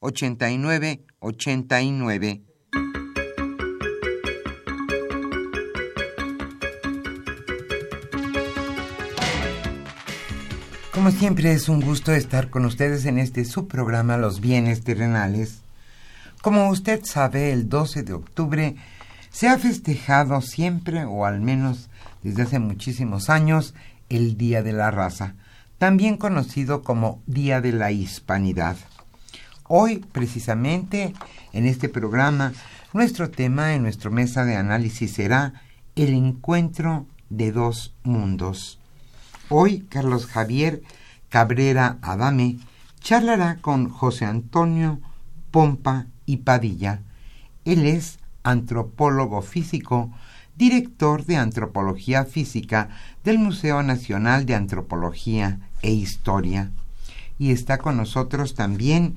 89 89. Como siempre es un gusto estar con ustedes en este subprograma Los bienes terrenales. Como usted sabe, el 12 de octubre se ha festejado siempre, o al menos desde hace muchísimos años, el Día de la Raza, también conocido como Día de la Hispanidad. Hoy, precisamente, en este programa, nuestro tema en nuestra mesa de análisis será el encuentro de dos mundos. Hoy, Carlos Javier Cabrera Adame charlará con José Antonio Pompa y Padilla. Él es antropólogo físico, director de Antropología Física del Museo Nacional de Antropología e Historia. Y está con nosotros también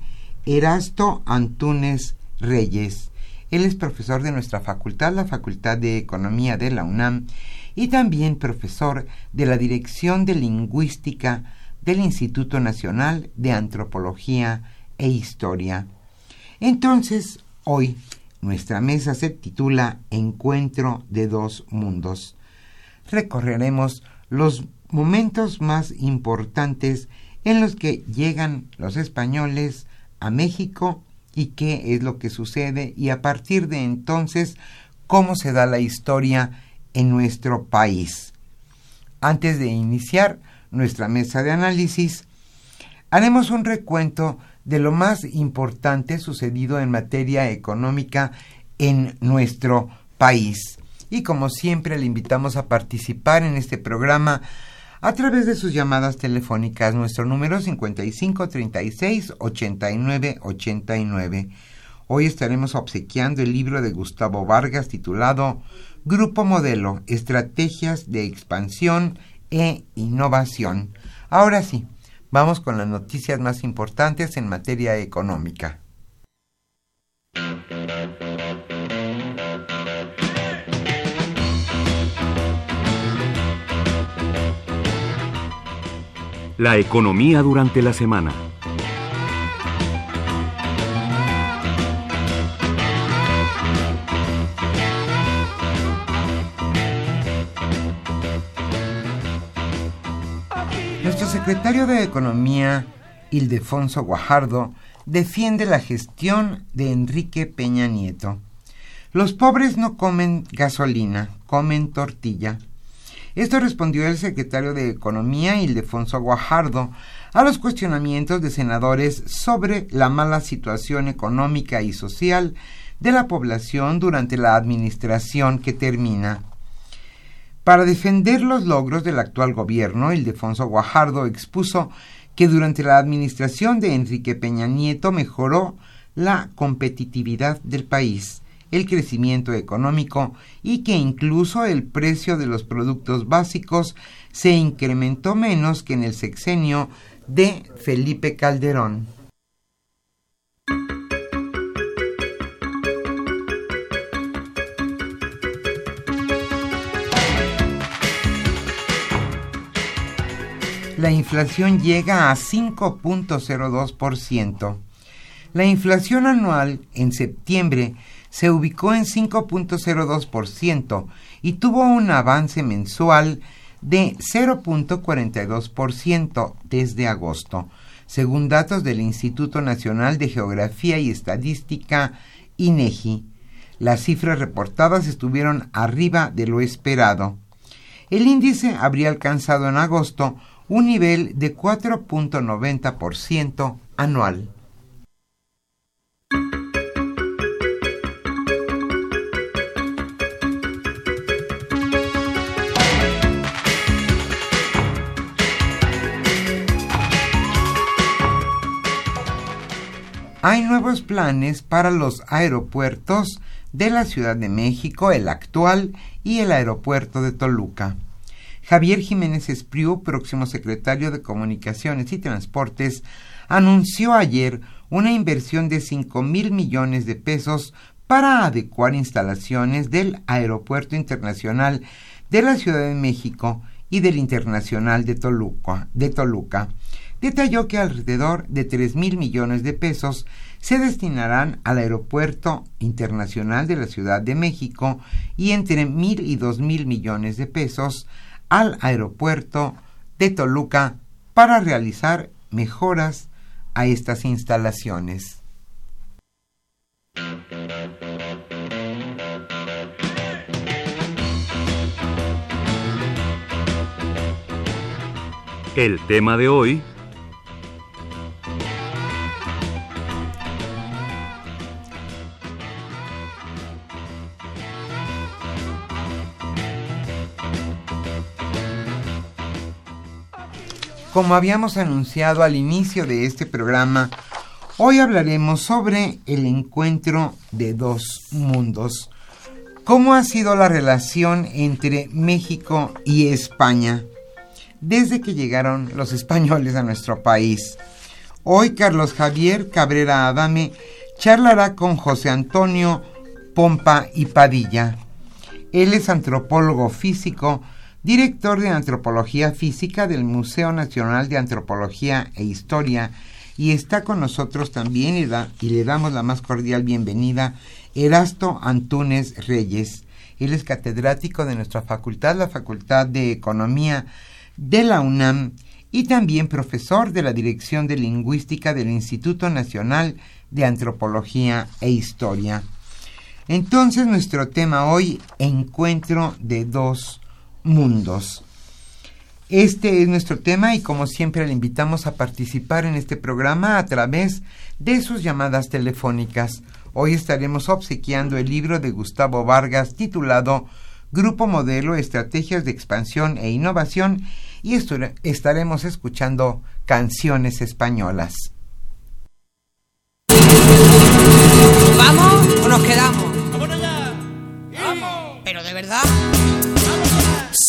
Erasto Antúnez Reyes. Él es profesor de nuestra facultad, la Facultad de Economía de la UNAM, y también profesor de la Dirección de Lingüística del Instituto Nacional de Antropología e Historia. Entonces, hoy nuestra mesa se titula Encuentro de dos mundos. Recorreremos los momentos más importantes en los que llegan los españoles a México y qué es lo que sucede y a partir de entonces cómo se da la historia en nuestro país. Antes de iniciar nuestra mesa de análisis, haremos un recuento de lo más importante sucedido en materia económica en nuestro país. Y como siempre le invitamos a participar en este programa a través de sus llamadas telefónicas. Nuestro número 5536 8989. Hoy estaremos obsequiando el libro de Gustavo Vargas titulado Grupo Modelo, Estrategias de Expansión e Innovación. Ahora sí, vamos con las noticias más importantes en materia económica. La economía durante la semana. Nuestro secretario de Economía, Ildefonso Guajardo, defiende la gestión de Enrique Peña Nieto. Los pobres no comen gasolina, comen tortilla. Esto respondió el secretario de Economía, Ildefonso Guajardo, a los cuestionamientos de senadores sobre la mala situación económica y social de la población durante la administración que termina. Para defender los logros del actual gobierno, Ildefonso Guajardo expuso que durante la administración de Enrique Peña Nieto mejoró la competitividad del país, el crecimiento económico y que incluso el precio de los productos básicos se incrementó menos que en el sexenio de Felipe Calderón. La inflación llega a 5.02%. La inflación anual en septiembre se ubicó en 5.02% y tuvo un avance mensual de 0.42% desde agosto, según datos del Instituto Nacional de Geografía y Estadística INEGI. Las cifras reportadas estuvieron arriba de lo esperado. El índice habría alcanzado en agosto un nivel de 4.90% anual. Hay nuevos planes para los aeropuertos de la Ciudad de México, el actual y el aeropuerto de Toluca. Javier Jiménez Espriu, próximo secretario de Comunicaciones y Transportes, anunció ayer una inversión de 5 mil millones de pesos para adecuar instalaciones del Aeropuerto Internacional de la Ciudad de México y del Internacional de Toluca. De Toluca. Detalló que alrededor de 3 mil millones de pesos se destinarán al Aeropuerto Internacional de la Ciudad de México y entre mil y dos mil millones de pesos al aeropuerto de Toluca para realizar mejoras a estas instalaciones. El tema de hoy Como habíamos anunciado al inicio de este programa, hoy hablaremos sobre el encuentro de dos mundos. ¿Cómo ha sido la relación entre México y España desde que llegaron los españoles a nuestro país? Hoy Carlos Javier Cabrera Adame charlará con José Antonio Pompa y Padilla. Él es antropólogo físico, director de Antropología Física del Museo Nacional de Antropología e Historia, y está con nosotros también y, le damos la más cordial bienvenida Erasto Antúnez Reyes. Él es catedrático de nuestra facultad, la Facultad de Economía de la UNAM, y también profesor de la Dirección de Lingüística del Instituto Nacional de Antropología e Historia. Entonces nuestro tema hoy, encuentro de dos mundos. Este es nuestro tema y como siempre le invitamos a participar en este programa a través de sus llamadas telefónicas. Hoy estaremos obsequiando el libro de Gustavo Vargas titulado Grupo Modelo, Estrategias de Expansión e Innovación y estaremos escuchando canciones españolas. ¿Vamos o nos quedamos? ¡Vámonos ya! ¡Vamos! Pero de verdad.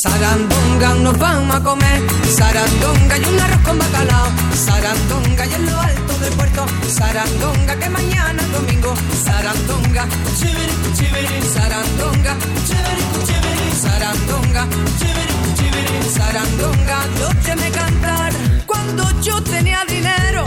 Sarandonga nos vamos a comer, sarandonga y un arroz con bacalao, sarandonga y en lo alto del puerto, sarandonga que mañana es domingo, sarandonga, chiviri, chiviri, sarandonga, chiviri, chiviri, sarandonga, chiviri, chiviri, sarandonga, yo me cantar. Cuando yo tenía dinero,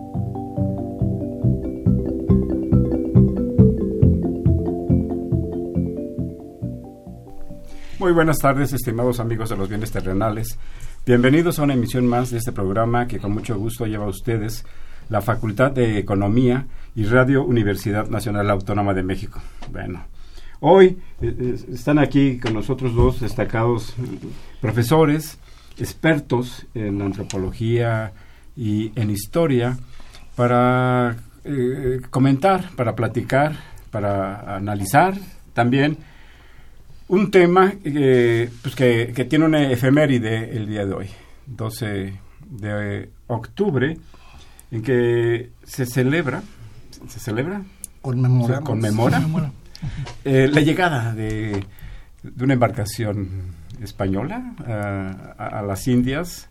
Muy buenas tardes, estimados amigos de los bienes terrenales. Bienvenidos a una emisión más de este programa que con mucho gusto lleva a ustedes la Facultad de Economía y Radio Universidad Nacional Autónoma de México. Bueno, hoy eh, eh, están aquí con nosotros dos destacados profesores, expertos en antropología y en historia, para eh, comentar, para platicar, para analizar también un tema pues que, que, tiene una efeméride el día de hoy, 12 de octubre, en que se celebra, ¿se celebra? Conmemora. conmemora eh, la llegada de, de, una embarcación española a, las Indias.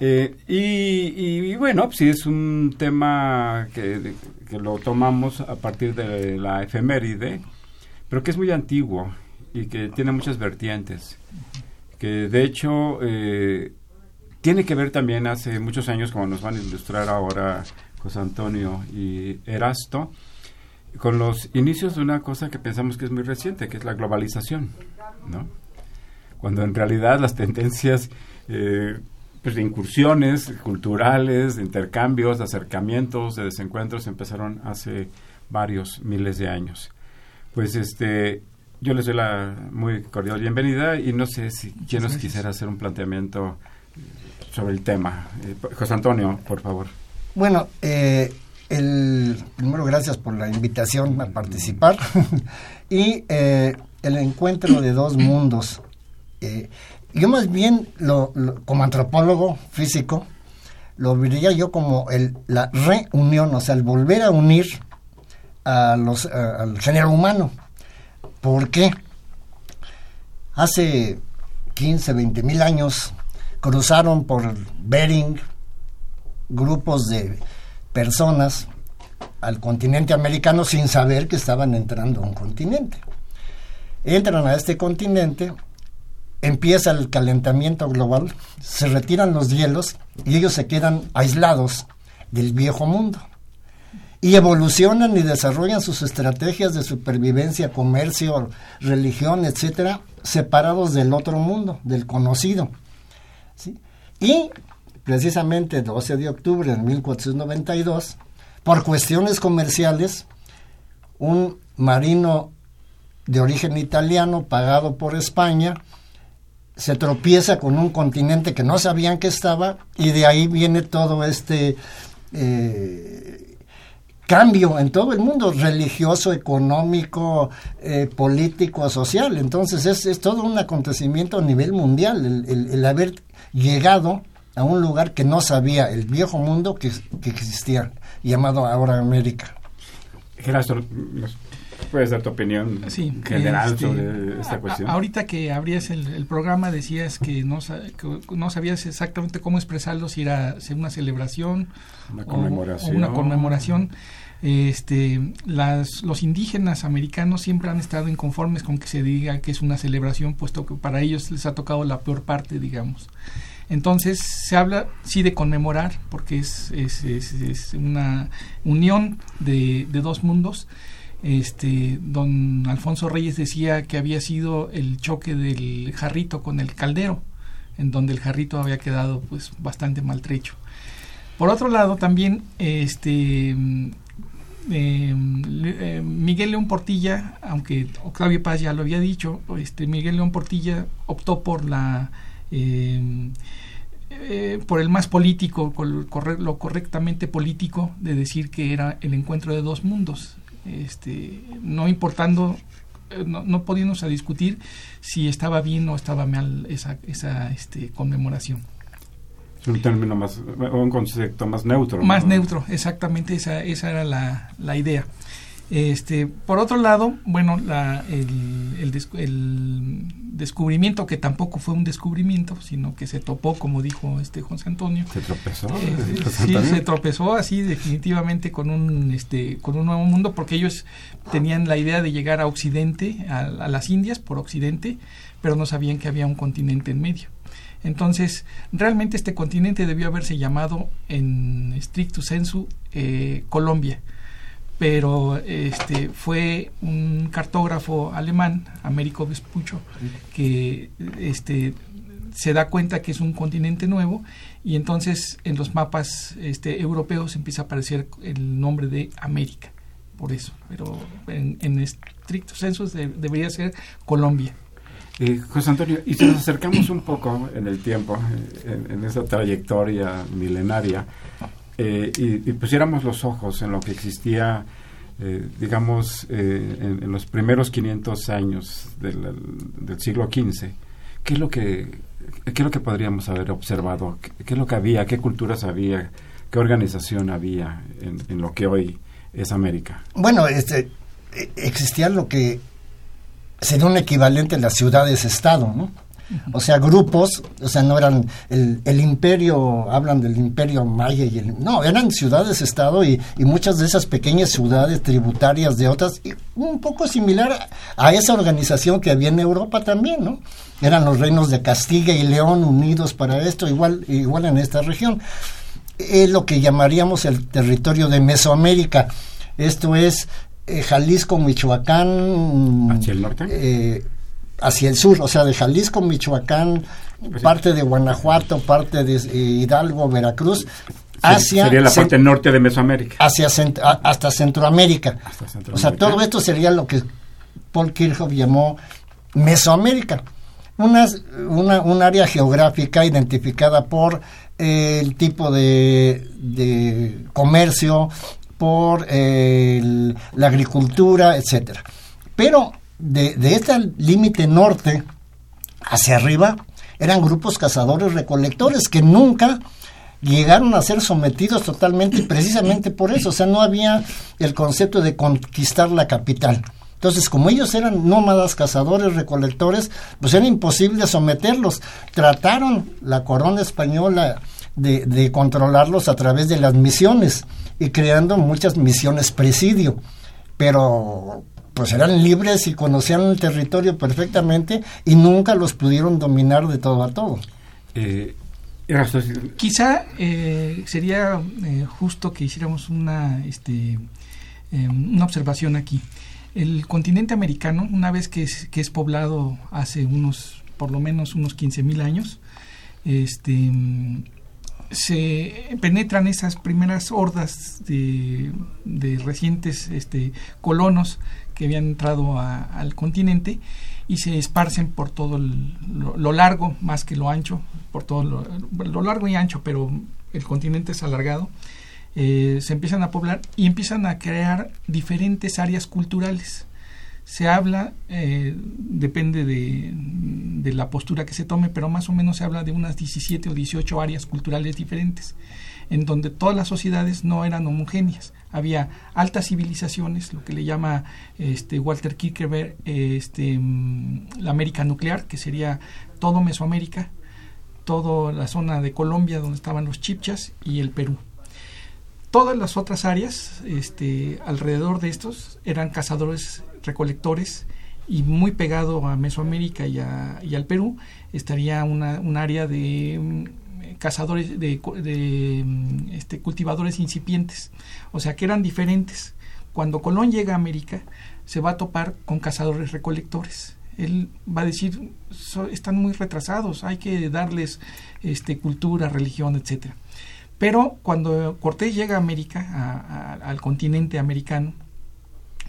Eh, y, y, bueno, pues sí es un tema que, que lo tomamos a partir de la efeméride, pero que es muy antiguo y que tiene muchas vertientes, que de hecho eh, tiene que ver también hace muchos años, como nos van a ilustrar ahora José Antonio y Erasto, con los inicios de una cosa que pensamos que es muy reciente, que es la globalización, ¿no? Cuando en realidad las tendencias eh, pues de incursiones culturales, de intercambios, de acercamientos, de desencuentros empezaron hace varios miles de años. Pues este yo les doy la muy cordial bienvenida y no sé si quién nos quisiera hacer un planteamiento sobre el tema. Eh, José Antonio, por favor. Bueno, eh, el, primero gracias por la invitación a participar y eh, el encuentro de dos mundos. yo más bien, lo, como antropólogo físico, lo vería yo como el, la reunión, o sea, el volver a unir a los, al género humano ¿Por qué? Hace 15, 20 mil años cruzaron por Bering grupos de personas al continente americano sin saber que estaban entrando a un continente. Entran a este continente, empieza el calentamiento global, se retiran los hielos y ellos se quedan aislados del viejo mundo y evolucionan y desarrollan sus estrategias de supervivencia, comercio, religión, etcétera, separados del otro mundo, del conocido. Y precisamente 12 de octubre de 1492, por cuestiones comerciales, un marino de origen italiano pagado por España se tropieza con un continente que no sabían que estaba y de ahí viene todo este eh, cambio en todo el mundo, religioso, económico, eh, político, social. Entonces es, es, todo un acontecimiento a nivel mundial, el, haber llegado a un lugar que no sabía el viejo mundo que, existía, llamado ahora América. Gerardo, ¿puedes dar tu opinión general este, sobre esta cuestión? ahorita que abrías el, programa decías que no, no sabías exactamente cómo expresarlo, si era una celebración una conmemoración. O una conmemoración este, las, los indígenas americanos siempre han estado inconformes con que se diga que es una celebración, puesto que para ellos les ha tocado la peor parte, digamos. Entonces se habla sí de conmemorar, porque es, es, es, una unión de, de, dos mundos. Este, don Alfonso Reyes decía que había sido el choque del jarrito con el caldero, en donde el jarrito había quedado pues bastante maltrecho. Por otro lado, también este, eh, eh, Miguel León Portilla, aunque Octavio Paz ya lo había dicho, este Miguel León Portilla optó por la eh, por el más político, lo correctamente político de decir que era el encuentro de dos mundos, este, no importando, no, no a discutir si estaba bien o estaba mal esa, esa este, conmemoración un término más, un concepto más neutro. Más neutro, exactamente, esa, esa era la, la idea. Este, por otro lado, bueno, la, el, el, des- el descubrimiento que tampoco fue un descubrimiento, sino que se topó, como dijo este José Antonio, Se tropezó. eh, sí, se tropezó así definitivamente con un este con un nuevo mundo porque ellos tenían la idea de llegar a Occidente, a, a las Indias por Occidente, pero no sabían que había un continente en medio. Entonces, realmente este continente debió haberse llamado en stricto sensu eh, Colombia, pero este fue un cartógrafo alemán, Américo Vespucho, que este se da cuenta que es un continente nuevo y entonces en los mapas este, europeos empieza a aparecer el nombre de América, por eso, pero en, en estricto de- debería ser Colombia. Eh, José Antonio, y si nos acercamos un poco en el tiempo, eh, en esa trayectoria milenaria, eh, y, pusiéramos los ojos en lo que existía, eh, digamos, eh, en, los primeros 500 años del, siglo XV, ¿qué es lo que, qué es lo que podríamos haber observado? ¿Qué, es lo que había? ¿Qué culturas había? ¿Qué organización había en, lo que hoy es América? Bueno, este, eh, existía lo que sería un equivalente a las ciudades-estado, ¿no? O sea, grupos, o sea, no eran el, el imperio, hablan del imperio maya y el... No, eran ciudades-estado y, y muchas de esas pequeñas ciudades tributarias de otras, y un poco similar a esa organización que había en Europa también, ¿no? Eran los reinos de Castilla y León unidos para esto, igual, igual en esta región. Es lo que llamaríamos el territorio de Mesoamérica. Esto es eh, Jalisco, Michoacán. ¿Hacia el norte? eh, hacia el sur, o sea, de Jalisco, Michoacán, Pues sí. parte de Guanajuato, parte de eh, Hidalgo, Veracruz, hacia, Sería la parte norte de Mesoamérica. hacia cent- hasta Centroamérica. Hasta O sea, todo esto sería lo que Paul Kirchhoff llamó Mesoamérica. Una, una, un área geográfica identificada por eh, el tipo de, de comercio, por eh, el- la agricultura, etcétera. Pero de, de este límite norte hacia arriba eran grupos cazadores recolectores que nunca llegaron a ser sometidos totalmente precisamente por eso, o sea, no había el concepto de conquistar la capital. Entonces, como ellos eran nómadas, cazadores, recolectores, pues era imposible someterlos. Trataron la corona española de, de controlarlos a través de las misiones y creando muchas misiones presidio, pero pues eran libres y conocían el territorio perfectamente y nunca los pudieron dominar de todo a todo. Eh, Quizá eh, sería eh, justo que hiciéramos una, este, eh, una observación aquí. El continente americano, una vez que es, que es poblado hace unos, por lo menos unos 15.000 años, este, se penetran esas primeras hordas de, de recientes este, colonos que habían entrado a- al continente y se esparcen por todo lo, largo más que lo ancho, por todo lo, largo y ancho, pero el continente es alargado. eh, se empiezan a poblar y empiezan a crear diferentes áreas culturales. Se habla, eh, depende de, de la postura que se tome, pero más o menos se habla de unas 17 o 18 áreas culturales diferentes, en donde todas las sociedades no eran homogéneas. Había altas civilizaciones, lo que le llama este, Walter Kierkegaard este, mm, la América nuclear, que sería todo Mesoamérica, toda la zona de Colombia donde estaban los chipchas y el Perú. Todas las otras áreas este, alrededor de estos eran cazadores recolectores y muy pegado a Mesoamérica y, a- y al Perú estaría una, un área de mm, cazadores de, mm, este, cultivadores incipientes. O sea que eran diferentes. Cuando Colón llega a América se va a topar con cazadores recolectores. Él va a decir "So- están muy retrasados hay que darles este cultura religión etcétera pero cuando Cortés llega a América, al continente americano,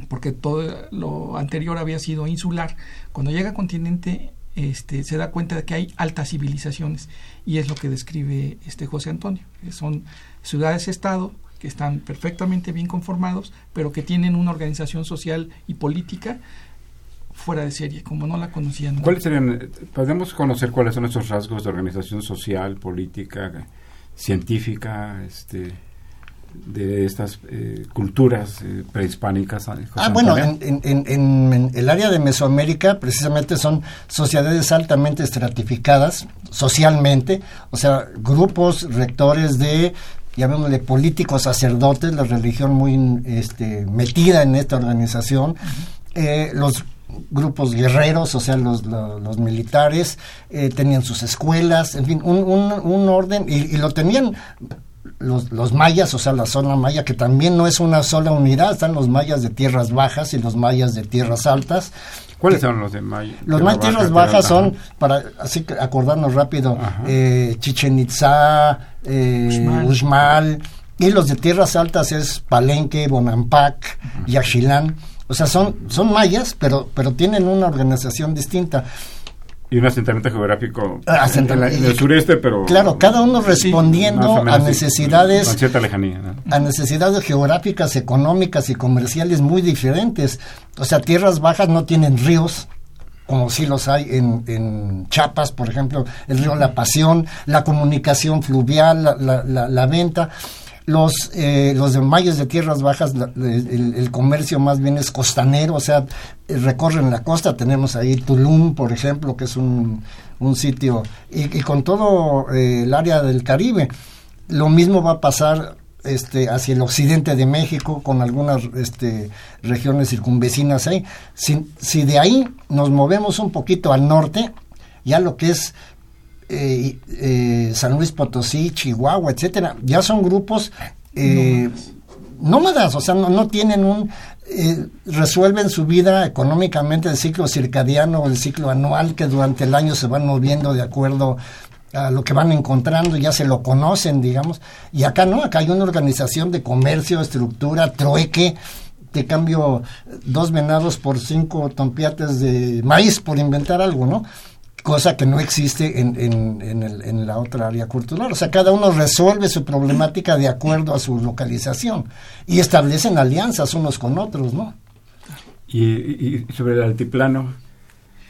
porque todo lo anterior había sido insular, cuando llega al continente este, se da cuenta de que hay altas civilizaciones y es lo que describe este José Antonio. Son ciudades-estado que están perfectamente bien conformados, pero que tienen una organización social y política fuera de serie, como no la conocían. ¿cuáles serían, podemos conocer cuáles son esos rasgos de organización social, política, científica, este, de estas eh, culturas eh, prehispánicas. José Ah, bueno, en, en- en- en el área de Mesoamérica precisamente son sociedades altamente estratificadas socialmente, o sea, grupos rectores de, llamémosle, políticos sacerdotes, la religión muy este, metida en esta organización, eh, los grupos guerreros, o sea, los, lo- los militares, eh, tenían sus escuelas, en fin, un, un- un orden, y, y lo tenían los, los mayas, o sea, la zona maya, que también no es una sola unidad, están los mayas de tierras bajas y los mayas de tierras altas. ¿Cuáles son los de Maya? Los mayas de tierras Baja, bajas Tierra son, Alta? para así que acordarnos rápido, eh, Chichen Itzá, eh, Uxmal. Uxmal, y los de tierras altas es Palenque, Bonampak, Yaxchilán. O sea, son, son mayas, pero, pero tienen una organización distinta. Y un asentamiento geográfico Ah, en, asentamiento- la- en el sureste, pero... Claro, cada uno respondiendo a necesidades Con cierta lejanía. ¿no? a necesidades geográficas, económicas y comerciales muy diferentes. O sea, tierras bajas no tienen ríos, como sí los hay en, en Chiapas, por ejemplo, el río La Pasión, la comunicación fluvial, la, la- la- la venta. Los, eh, los de mayas de tierras bajas, la- el, comercio más bien es costanero, o sea, eh, recorren la costa. Tenemos ahí Tulum, por ejemplo, que es un, un sitio, y, y con todo eh, el área del Caribe. Lo mismo va a pasar este, hacia el occidente de México, con algunas este, regiones circunvecinas ahí. Si, si de ahí nos movemos un poquito al norte, ya lo que es eh, eh, San Luis Potosí, Chihuahua, etcétera, ya son grupos eh, nómadas, o sea, no, no tienen un eh, resuelven su vida económicamente el ciclo circadiano o el ciclo anual que durante el año se van moviendo de acuerdo a lo que van encontrando, ya se lo conocen, digamos, y acá no, acá hay una organización de comercio, estructura, trueque, te cambio dos venados por cinco tompiates de maíz, por inventar algo, ¿no? Cosa que no existe en, en, en, el- en la otra área cultural. O sea, cada uno resuelve su problemática de acuerdo a su localización y establecen alianzas unos con otros, ¿no? Y, y- sobre el altiplano.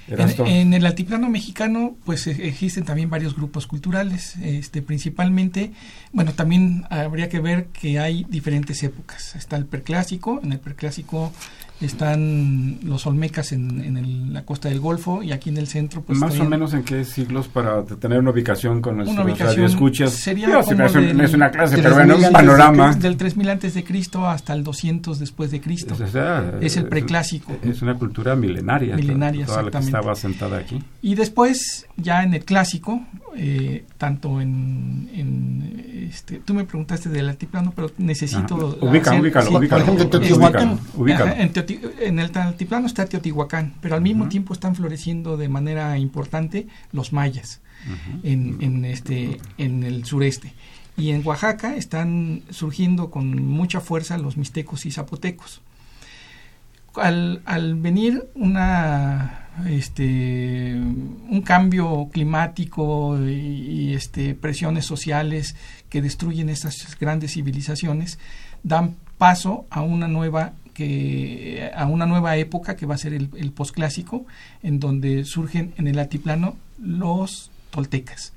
En, en el altiplano mexicano, pues eh, existen también varios grupos culturales, este, principalmente, bueno, también habría que ver que hay diferentes épocas. Está el preclásico, en el preclásico están los olmecas en, en el- la costa del Golfo y aquí en el centro, pues Más o menos en qué siglos para tener una ubicación con una ubicación radioescuchas. sería Digo, como es, del- es una clase, pero bueno, un 3000 antes de panorama. del 3000 antes de Cristo hasta el 200 después de Cristo. O sea, Es el preclásico. Es una cultura milenaria. Milenaria, toda la que estaba asentada aquí. Y después, ya en el clásico, eh, tanto en, en, este, tú me preguntaste del altiplano, pero necesito. Ubica, ubícalo, ubícalo. ubícalo. En, en el altiplano está Teotihuacán, pero al mismo tiempo están floreciendo de manera importante los mayas en, en este en el sureste. Y en Oaxaca están surgiendo con mucha fuerza los mixtecos y zapotecos. Al, al venir una este un cambio climático y, y, este presiones sociales que destruyen estas grandes civilizaciones dan paso a una nueva que a una nueva época que va a ser el, el posclásico en donde surgen en el altiplano los toltecas.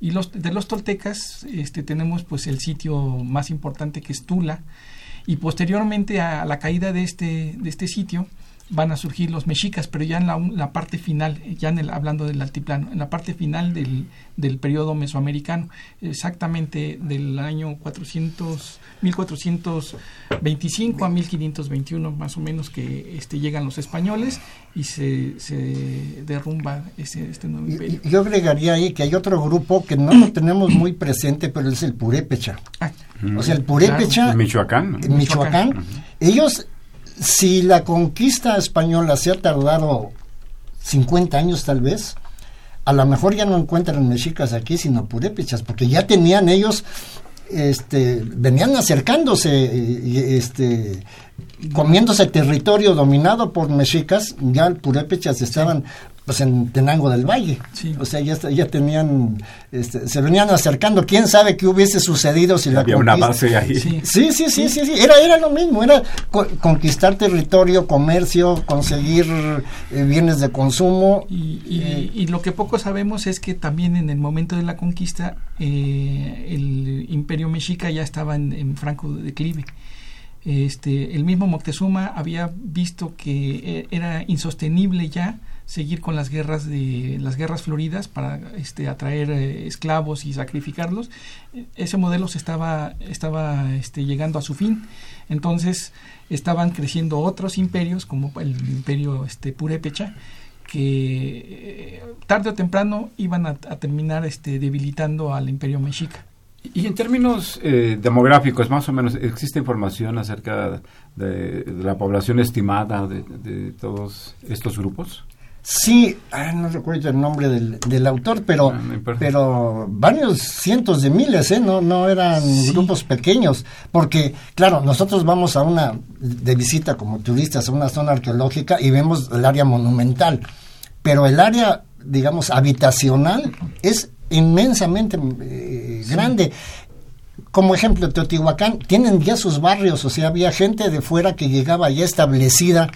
Y de los toltecas este tenemos pues el sitio más importante que es Tula. Y posteriormente a la caída de este de este sitio van a surgir los mexicas, pero ya en la, la parte final, ya en el, hablando del altiplano, en la parte final del, del periodo mesoamericano, exactamente del año 400, 1425 a 1521 más o menos que este, llegan los españoles y se, se derrumba ese, este nuevo imperio. Yo agregaría ahí que hay otro grupo que no lo tenemos muy presente, pero es el Purépecha. Ah, O sea, el Purépecha En Michoacán. Michoacán, ellos, si la conquista española se ha tardado 50 años tal vez, a lo mejor ya no encuentran mexicas aquí, sino purépechas, porque ya tenían ellos, este, venían acercándose, este, comiéndose territorio dominado por mexicas, ya purépechas estaban pues en Tenango del Valle. Sí. O sea, ya, está- ya tenían, este, se venían acercando. ¿Quién sabe qué hubiese sucedido si la Había una conquista- base ahí. Sí. Sí, sí, sí, sí, sí. Era, era lo mismo, era co- conquistar territorio, comercio, conseguir eh, bienes de consumo. Y, y- Eh, y lo que poco sabemos es que también en el momento de la conquista eh, el imperio mexica ya estaba en, en franco declive. Este, el mismo Moctezuma había visto que eh, era insostenible ya seguir con las guerras de las guerras floridas para este, atraer eh, esclavos y sacrificarlos. Eh, Ese modelo se estaba estaba este, llegando a su fin. Entonces estaban creciendo otros imperios como el imperio este, purépecha que eh, tarde o temprano iban a, terminar este, debilitando al imperio mexica. Y en términos eh, demográficos, más o menos, ¿existe información acerca de, la población estimada de todos estos grupos? Sí, ah, no recuerdo el nombre del, del autor, pero, Ah, pero varios cientos de miles, ¿eh? No, no eran Sí. grupos pequeños, porque, claro, nosotros vamos a una, de visita como turistas, a una zona arqueológica y vemos el área monumental, pero el área, digamos, habitacional es inmensamente eh, grande. Como ejemplo, Teotihuacán, tienen ya sus barrios, o sea, había gente de fuera que llegaba ya establecida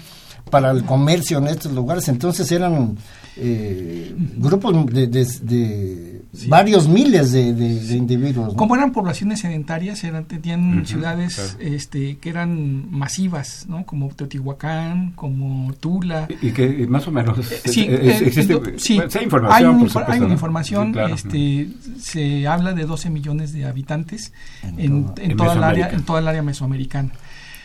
para el comercio en estos lugares, entonces eran eh, grupos de, de- de varios miles de, de- de individuos. ¿no? Como eran poblaciones sedentarias, eran, tenían ciudades claro. este, que eran masivas, ¿no? como Teotihuacán, como Tula. Y que más o menos Eh, sí, eh, es- eh, existe sí, sí hay información, hay, una por infor- supuesto, hay una ¿no? información, Sí, claro. este, se habla de 12 millones de habitantes en, En en En toda el área, en toda el área mesoamericana.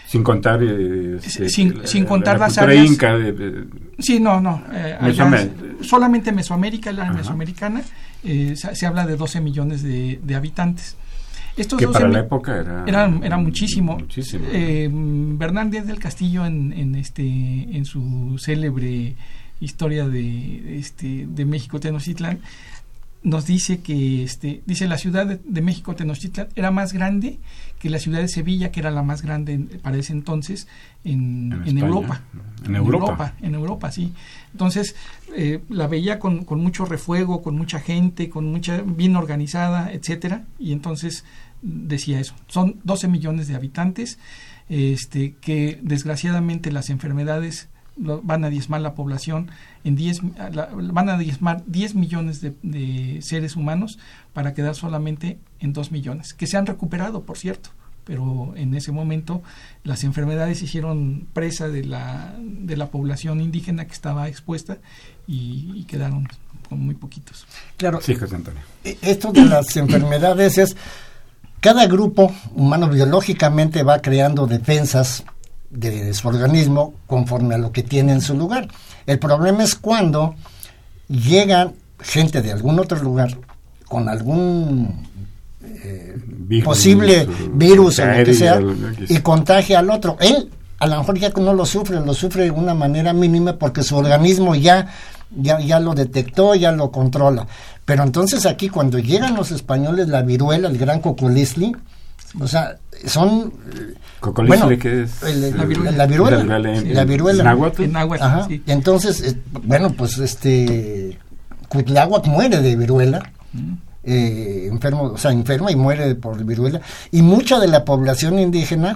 Sin contar... eh, este, Sin- la- sin contar la las áreas- inca, de- de- Sí, no, no. eh, allá Mesoamérica. es- solamente Mesoamérica, área Ajá. mesoamericana, eh, se, se habla de 12 millones de, de habitantes. Estos que 12 para la época era... era, era muchísimo. Muchísimo. Eh, Bernal Díaz del Castillo en, en este en su célebre historia de este de México Tenochtitlan nos dice que este dice la ciudad de, de México Tenochtitlan era más grande que la ciudad de Sevilla que era la más grande en- para ese entonces en, En. Europa En Europa. en Europa sí entonces eh, la veía con, con mucho refuego con mucha gente con mucha bien organizada etcétera y entonces decía eso son 12 millones de habitantes este que desgraciadamente las enfermedades lo- van a diezmar la población en 10 a la- van a diezmar 10 millones de, de seres humanos para quedar solamente en 2 millones que se han recuperado por cierto pero en ese momento las enfermedades hicieron presa de la, de la población indígena que estaba expuesta y, y quedaron con muy poquitos. Claro, Sí, José Antonio. e- esto de las enfermedades es, cada grupo humano biológicamente va creando defensas de su organismo conforme a lo que tiene en su lugar. El problema es cuando llegan gente de algún otro lugar con algún eh, Virus, posible o virus o lo que sea y contagia al otro. Él a lo mejor ya no lo sufre, lo sufre de una manera mínima porque su organismo ya, ya, ya lo detectó, ya lo controla. Pero entonces aquí cuando llegan los españoles, la viruela, el gran coculisli, o sea, son... Cocolisle, bueno, que es... el- La viruela. La viruela. La viruela en- La en viruela. náhuatl. En náhuatl, Ajá. sí. Y entonces, eh, bueno, pues este Cuitláhuac muere de viruela. eh, enfermo, o sea, enferma y muere por viruela. Y mucha de la población indígena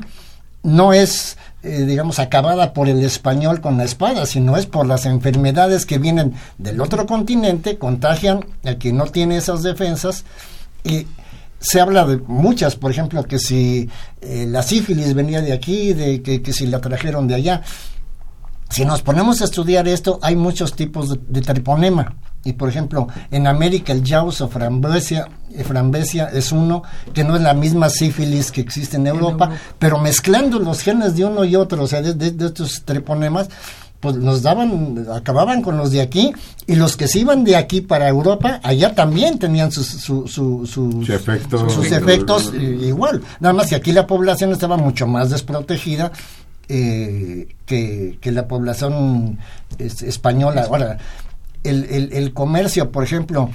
no es, eh, digamos, acabada por el español con la espada, sino es por las enfermedades que vienen del otro continente, contagian a quien no tiene esas defensas y se habla de muchas, por ejemplo, que si eh, la sífilis venía de aquí, de que, que si la trajeron de allá. Si nos ponemos a estudiar esto, hay muchos tipos de, de treponema. Y por ejemplo, en América el Jaus o Frambesia, eh, Frambesia es uno que no es la misma sífilis que existe en Europa, Europa. pero mezclando los genes de uno y otro, o sea, de, de- de estos treponemas, pues nos daban, acababan con los de aquí, y los que se iban de aquí para Europa, allá también tenían sus, su- su- sus- Su efecto. sus efectos eh, igual. Nada más que aquí la población estaba mucho más desprotegida eh, que, que la población es- española. Ahora, el, el- el comercio, por ejemplo,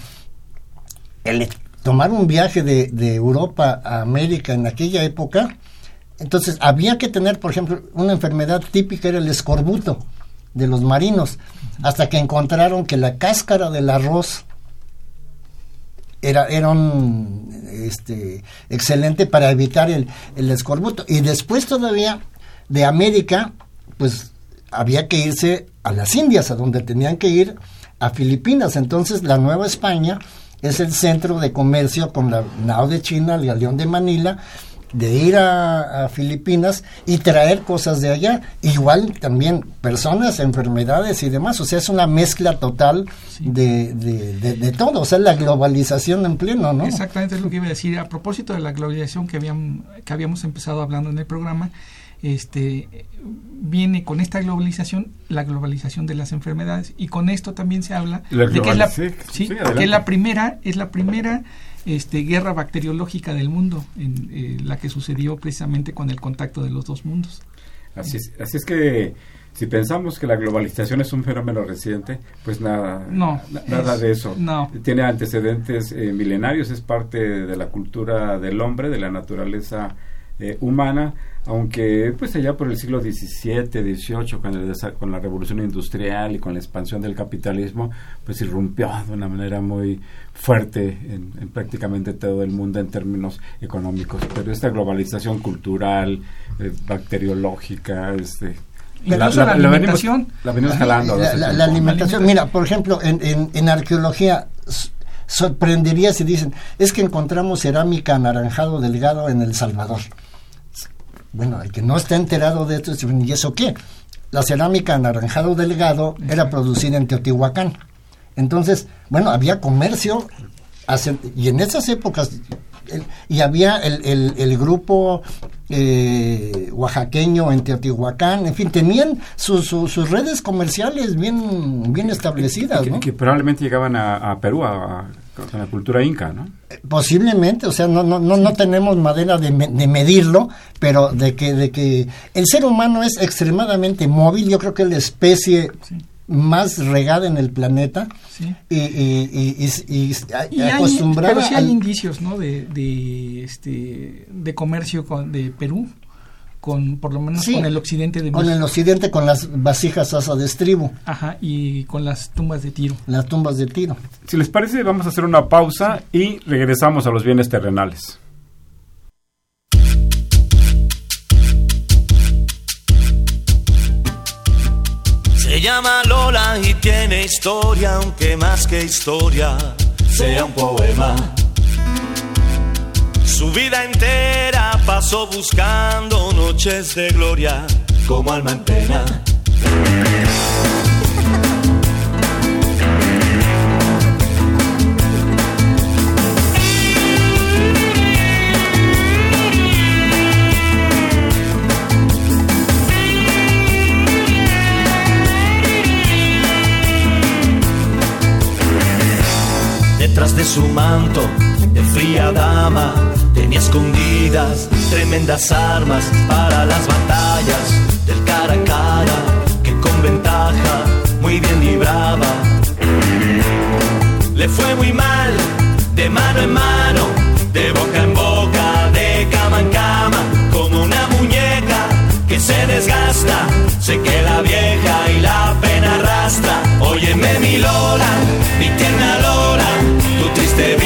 el tomar un viaje de, de Europa a América en aquella época, entonces había que tener, por ejemplo, una enfermedad típica era el escorbuto. De los marinos, hasta que encontraron que la cáscara del arroz era, era un este, excelente para evitar el, el escorbuto. Y después todavía de América, pues había que irse a las Indias, a donde tenían que ir a Filipinas. Entonces la Nueva España es el centro de comercio con la nao de China, el galeón de Manila, de ir a, Filipinas y traer cosas de allá. Igual también personas, enfermedades y demás. O sea, es una mezcla total de, de, todo. O sea, la globalización en pleno, ¿no? Exactamente es lo que iba a decir. A propósito de la globalización que, habíamos, que habíamos empezado hablando en el programa, este viene con esta globalización la globalización de las enfermedades y con esto también se habla de que es la, que la primera es la primera este, guerra bacteriológica del mundo en eh, la que sucedió precisamente con el contacto de los dos mundos así es, así es que si pensamos que la globalización es un fenómeno reciente, pues nada, no, nada de eso. No. Tiene antecedentes eh, milenarios, es parte de la cultura del hombre, de la naturaleza eh, humana aunque pues allá por el siglo XVII, XVIII, con, con la revolución industrial y con la expansión del capitalismo, pues irrumpió de una manera muy fuerte en, prácticamente todo el mundo en términos económicos. Pero esta globalización cultural, eh, bacteriológica, este, la, alimentación. La venimos, jalando. La, alimentación, mira, por ejemplo, en, en, en arqueología sorprendería si dicen, es que encontramos cerámica anaranjado delgado en El Salvador bueno, el que no está enterado de esto, ¿y eso qué? La cerámica anaranjado delgado era producida en Teotihuacán. Entonces, bueno, había comercio, y en esas épocas, y había el, el, grupo eh, oaxaqueño en Teotihuacán, en fin, tenían sus redes comerciales bien, bien establecidas. Que, ¿no? que probablemente llegaban a, Perú, a, con la cultura inca, ¿no? Posiblemente, o sea, no no no, no tenemos manera de, de, medirlo, pero de que de que el ser humano es extremadamente móvil, yo creo que es la especie más regada en el planeta y, y, y, y, acostumbrada pero sí hay indicios, ¿no? De, de este de comercio con, de Perú con por lo menos con el occidente de con el occidente con las vasijas asa de estribo. Ajá y con las tumbas de tiro. Las tumbas de tiro. Si les parece vamos a hacer una pausa y regresamos a los bienes terrenales. Se llama Lola y tiene historia aunque más que historia sea un poema su vida entera pasó buscando noches de gloria como alma en pena. Detrás de su manto fría dama tenía escondidas tremendas armas para las batallas del cara a cara que con ventaja muy bien libraba. Le fue muy mal, de mano en mano, de boca en boca, de cama en cama, como una muñeca que se desgasta, se queda vieja y la pena arrastra. Óyeme mi Lola, mi tierna Lola, tu triste vida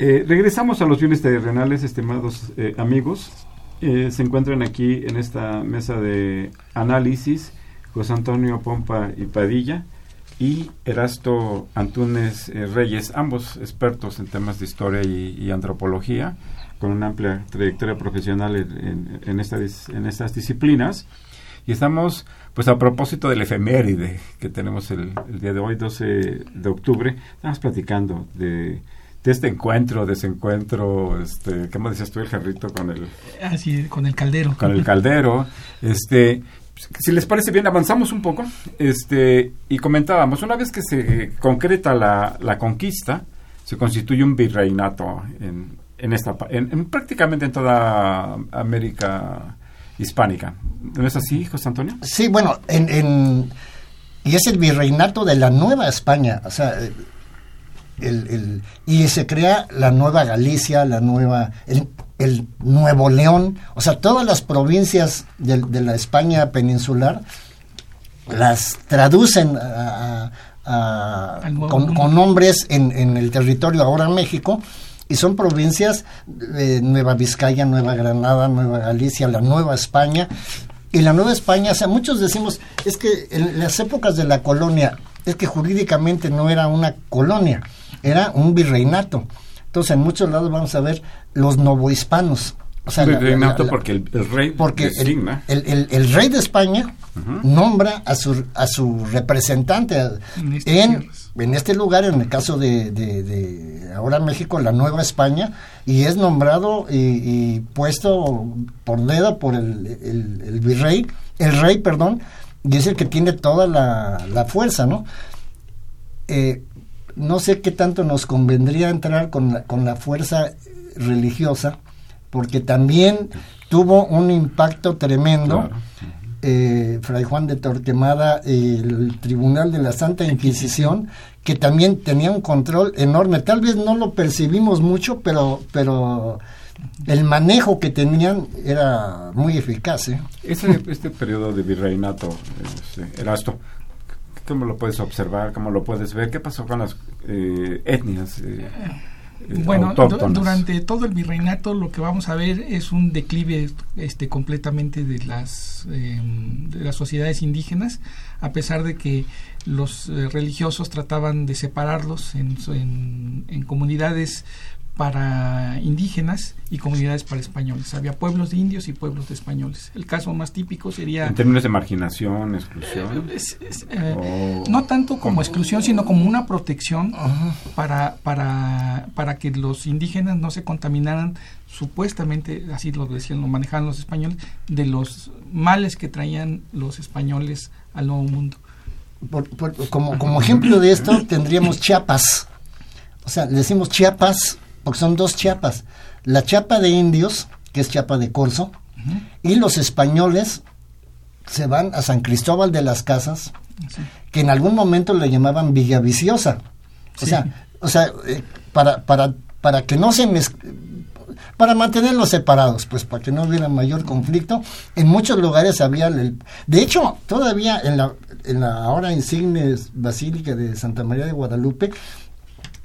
Eh, regresamos a los bienes terrenales, estimados eh, amigos. Eh, se encuentran aquí en esta mesa de análisis José Antonio Pompa y Padilla y Erasto Antúnez eh, Reyes, ambos expertos en temas de historia y, antropología, con una amplia trayectoria profesional en, estas disciplinas. Y estamos, pues a propósito del efeméride que tenemos el, el día de hoy, 12 de octubre, estamos platicando de, de este encuentro, desencuentro, este, ¿cómo decías tú el jarrito con el, Así, con el caldero. con el caldero? Este, si les parece bien, avanzamos un poco este, y comentábamos, una vez que se concreta la, la conquista, se constituye un virreinato en, en esta pa- en, en prácticamente en toda América hispánica. ¿No es así, José Antonio? Sí, bueno, en, en- y es el virreinato de la Nueva España, o sea, el, el- y se crea la Nueva Galicia, la Nueva, el, el Nuevo León, o sea, todas las provincias de, de la España peninsular las traducen a- a- con nombres en, en el territorio ahora México y son provincias de Nueva Vizcaya, Nueva Granada, Nueva Galicia, la Nueva España. Y la Nueva España, o sea, muchos decimos, es que en las épocas de la colonia, es que jurídicamente no era una colonia, era un virreinato. Entonces, en muchos lados vamos a ver los novohispanos. O sea, la- la- virreinato la- porque el, el rey porque el, designa. el- el- el rey de España nombra a su, a su representante a- En estas en, este lugar, en el caso de, de- de ahora México, la Nueva España, y es nombrado y, y puesto por dedo por el, el- el virrey, el rey, perdón, y es el que tiene toda la, la fuerza, ¿no? Eh, no sé qué tanto nos convendría entrar con la, con la fuerza religiosa, porque también tuvo un impacto tremendo. Claro. eh, Fray Juan de Torquemada y el Tribunal de la Santa Inquisición, que también tenía un control enorme. Tal vez no lo percibimos mucho, pero, pero el manejo que tenían era muy eficaz. ¿eh? Ese, este periodo de virreinato, este, Erasto, ¿cómo lo puedes observar? ¿Cómo lo puedes ver? ¿Qué pasó con las eh, etnias eh, eh, Bueno, autóctonas? durante todo el virreinato lo que vamos a ver es un declive este completamente de las eh, de las sociedades indígenas, a pesar de que los eh, religiosos trataban de separarlos en, en, en comunidades para indígenas y comunidades para españoles. Había pueblos de indios y pueblos de españoles. El caso más típico sería En términos de marginación, exclusión. es- es, eh, o- no tanto como exclusión, sino como una protección para, para, para que los indígenas no se contaminaran supuestamente, así lo decían, lo manejaban los españoles, de los males que traían los españoles al Nuevo Mundo. Por- por- como, como ejemplo de esto tendríamos Chiapas. O sea, le decimos Chiapas porque son dos Chiapas. La Chiapa de indios, que es Chiapa de Corzo, y los españoles se van a San Cristóbal de las Casas, Sí. que en algún momento le llamaban Villaviciosa. O Sí. sea, o sea eh, para, para, para que no se mez- para mantenerlos separados, pues para que no hubiera mayor conflicto. En muchos lugares había, el- de hecho, todavía en la, en la ahora insigne Basílica de Santa María de Guadalupe,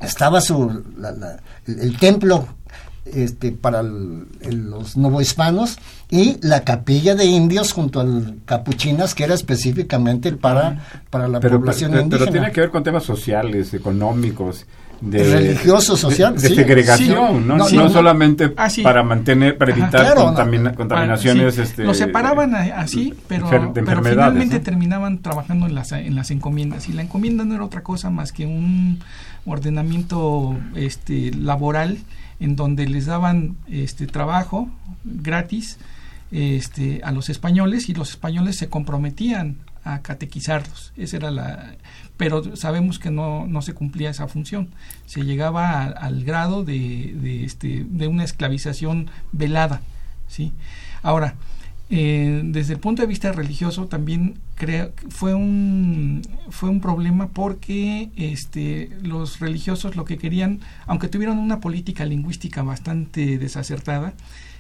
estaba su, la- la- el, el templo este, para el- el- los novohispanos y la capilla de indios junto al capuchinas que era específicamente para, para la pero, población pero- pero indígena. tiene que ver con temas sociales, económicos, de, Religioso, social, de, de sí. segregación, Sí. no, No, no sí, no. solamente Ah, para mantener, para Ajá. evitar Claro, no. contamina- contaminaciones. Sí, este, separaban así, pero, pero finalmente terminaban trabajando en las, en las encomiendas. Y la encomienda no era otra cosa más que un ordenamiento este, laboral en donde les daban este trabajo gratis este, a los españoles y los españoles se comprometían a catequizarlos. Esa era la, pero sabemos que no, no se cumplía esa función. Se llegaba al grado de, de, este, de una esclavización velada. ¿sí? Ahora, eh, desde el punto de vista religioso también creo fue un fue un problema porque este los religiosos lo que querían aunque tuvieron una política lingüística bastante desacertada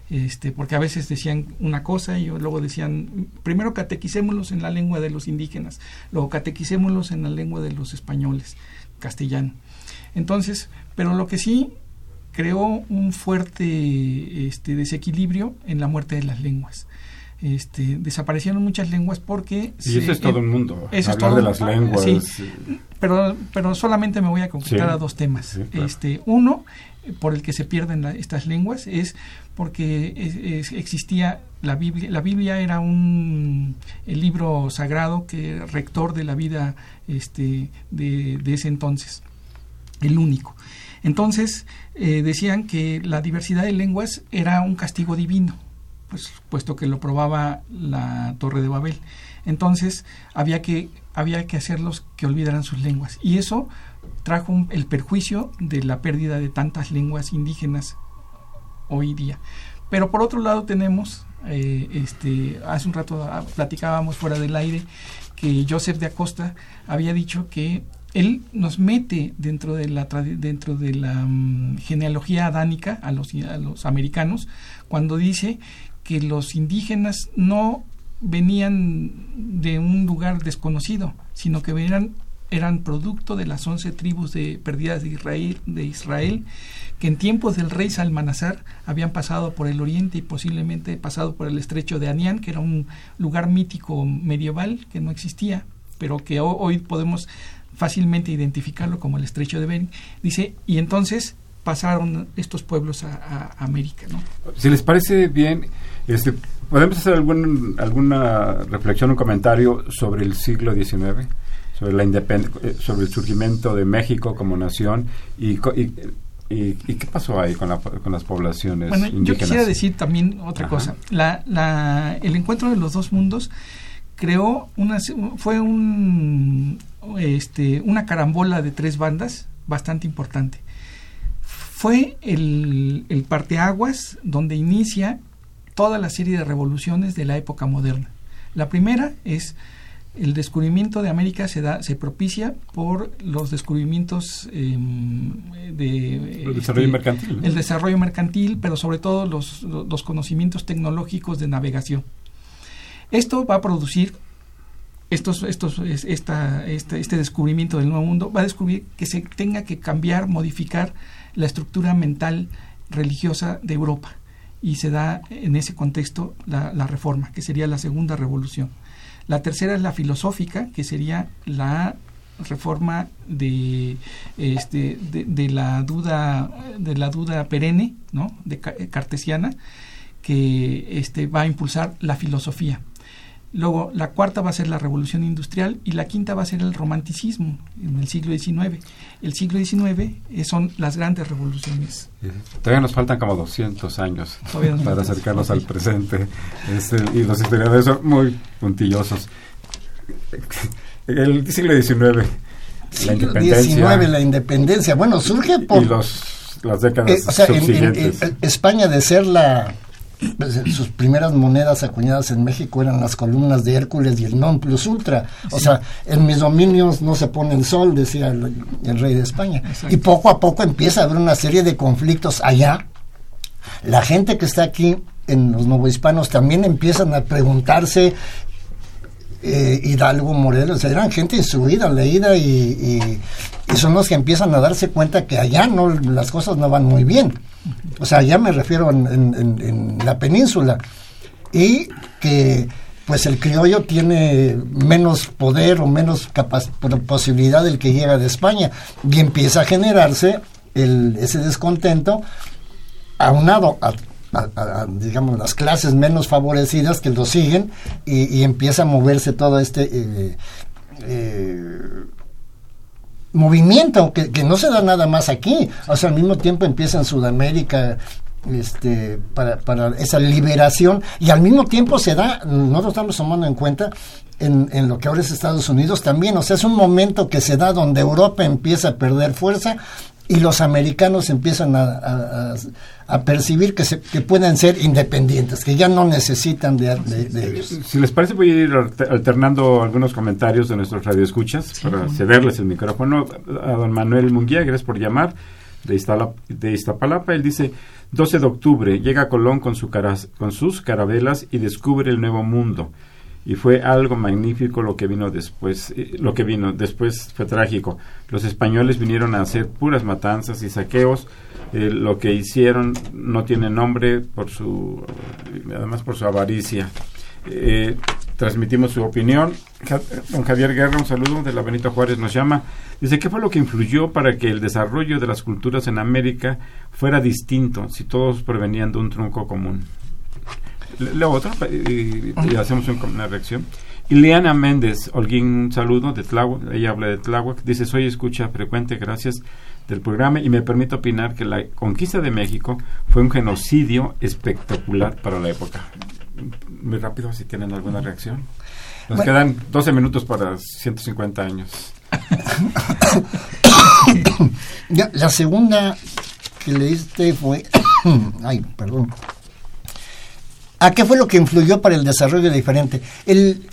este porque a veces decían una cosa y luego decían primero catequicémoslos en la lengua de los indígenas luego catequicémoslos en la lengua de los españoles castellano entonces pero lo que sí creó un fuerte este, desequilibrio en la muerte de las lenguas este, desaparecieron muchas lenguas porque... Y eso es todo el mundo, eso hablar es todo, de las lenguas. Sí, pero, pero solamente me voy a concretar Sí. a dos temas. Sí, claro. este, uno, eh, por el que se pierden estas lenguas, es porque existía la Biblia. La Biblia era un el libro sagrado que rector de la vida este, de, de ese entonces, el único. Entonces eh, decían que la diversidad de lenguas era un castigo divino, pues puesto que lo probaba la Torre de Babel. Entonces había que había que hacerlos que olvidaran sus lenguas y eso trajo un- el perjuicio de la pérdida de tantas lenguas indígenas hoy día. Pero por otro lado tenemos, eh, este, hace un rato ah, platicábamos fuera del aire que Joseph de Acosta había dicho que él nos mete dentro de la dentro de la mm, genealogía adánica a los, a los americanos cuando dice que los indígenas no venían de un lugar desconocido, sino que venían eran producto de las once tribus de perdidas de Israel, que en tiempos del rey Salmanasar habían pasado por el oriente y posiblemente pasado por el estrecho de Anián, que era un lugar mítico medieval que no existía, pero que ho- hoy podemos fácilmente identificarlo como el estrecho de Bering. Dice, y entonces pasaron estos pueblos a, a América, ¿no? Si les parece bien, este, podemos hacer algún, alguna reflexión, un comentario sobre el siglo XIX, sobre la eh, sobre el surgimiento de México como nación y, co- y, y- y qué pasó ahí con, la- con las poblaciones Bueno, yo indígenas. quisiera decir también otra Ajá. cosa. La, la, el encuentro de los dos mundos creó una, fue un, este, una carambola de tres bandas bastante importante. Fue el, el parteaguas donde inicia toda la serie de revoluciones de la época moderna. La primera es el descubrimiento de América se da se propicia por los descubrimientos em, de El desarrollo este, mercantil, ¿no? el desarrollo mercantil pero sobre todo los, los conocimientos tecnológicos de navegación esto va a producir estos, estos, es- esta, este, este descubrimiento del nuevo mundo va a descubrir que se tenga que cambiar, modificar la estructura mental religiosa de Europa. Y se da en ese contexto la, la reforma, que sería la segunda revolución. La tercera es la filosófica, que sería la reforma de, este, de, de la duda de la duda perenne, ¿no? de ca- cartesiana, que este, va a impulsar la filosofía. Luego, la cuarta va a ser la revolución industrial y la quinta va a ser el romanticismo en el siglo XIX. El siglo XIX eh, son las grandes revoluciones. Todavía nos faltan como 200 años para faltan. acercarnos al presente. Este, y los historiadores son muy puntillosos. El siglo XIX, la Siglo independencia XIX, la independencia. Bueno, surge por... y los, las décadas Eh, o sea, en- en- subsiguientes. en España de ser la... sus primeras monedas acuñadas en México eran las columnas de Hércules y el non plus ultra. O sea, en mis dominios no se pone el sol, decía el, el rey de España. Exacto. Y poco a poco empieza a haber una serie de conflictos allá. La gente que está aquí en los novohispanos también empiezan a preguntarse eh, Hidalgo, Morelos, eran gente instruida, leída y, son los que empiezan a darse cuenta que allá no las cosas no van muy bien. O sea, allá me refiero en, la península. Y que pues el criollo tiene menos poder o menos posibilidad del que llega de España. Y empieza a generarse el, ese descontento aunado a, a- a- digamos, las clases menos favorecidas que lo siguen y, empieza a moverse todo este eh, eh, movimiento que, que no se da nada más aquí. O sea, al mismo tiempo empieza en Sudamérica este, para, para esa liberación y al mismo tiempo se da, nosotros estamos tomando en cuenta en, en lo que ahora es Estados Unidos también, o sea, es un momento que se da donde Europa empieza a perder fuerza y los americanos empiezan a- a- percibir que, se, que pueden ser independientes, que ya no necesitan de, de- de ellos. Si les parece, voy a ir alter- alternando algunos comentarios de nuestros radioescuchas para cederles el micrófono a don Manuel Munguía, gracias por llamar, de, Iztala- de Iztapalapa. Él dice, 12 de octubre, llega Colón con, su caras- con sus carabelas y descubre el nuevo mundo. Y fue algo magnífico lo que vino después, eh, lo que vino después fue trágico. Los españoles vinieron a hacer puras matanzas y saqueos. Eh, lo que hicieron no tiene nombre por su, además por su avaricia. eh, transmitimos su opinión. Don Javier Guerra, un saludo de la Benito Juárez, nos llama. Dice, ¿qué fue lo que influyó para que el desarrollo de las culturas en América fuera distinto si todos provenían de un tronco común? Leo otra pa- y, y hacemos un- una reacción. Ileana Méndez, Holguín, un saludo de Tláhuac, ella habla de Tláhuac, dice, soy escucha frecuente, gracias del programa y me permito opinar que la conquista de México fue un genocidio espectacular para la época. Muy rápido, si tienen alguna reacción. Nos Bueno. quedan 12 minutos para 150 años. La segunda que leíste fue. Ay, perdón. ¿A qué fue lo que influyó para el desarrollo diferente? El,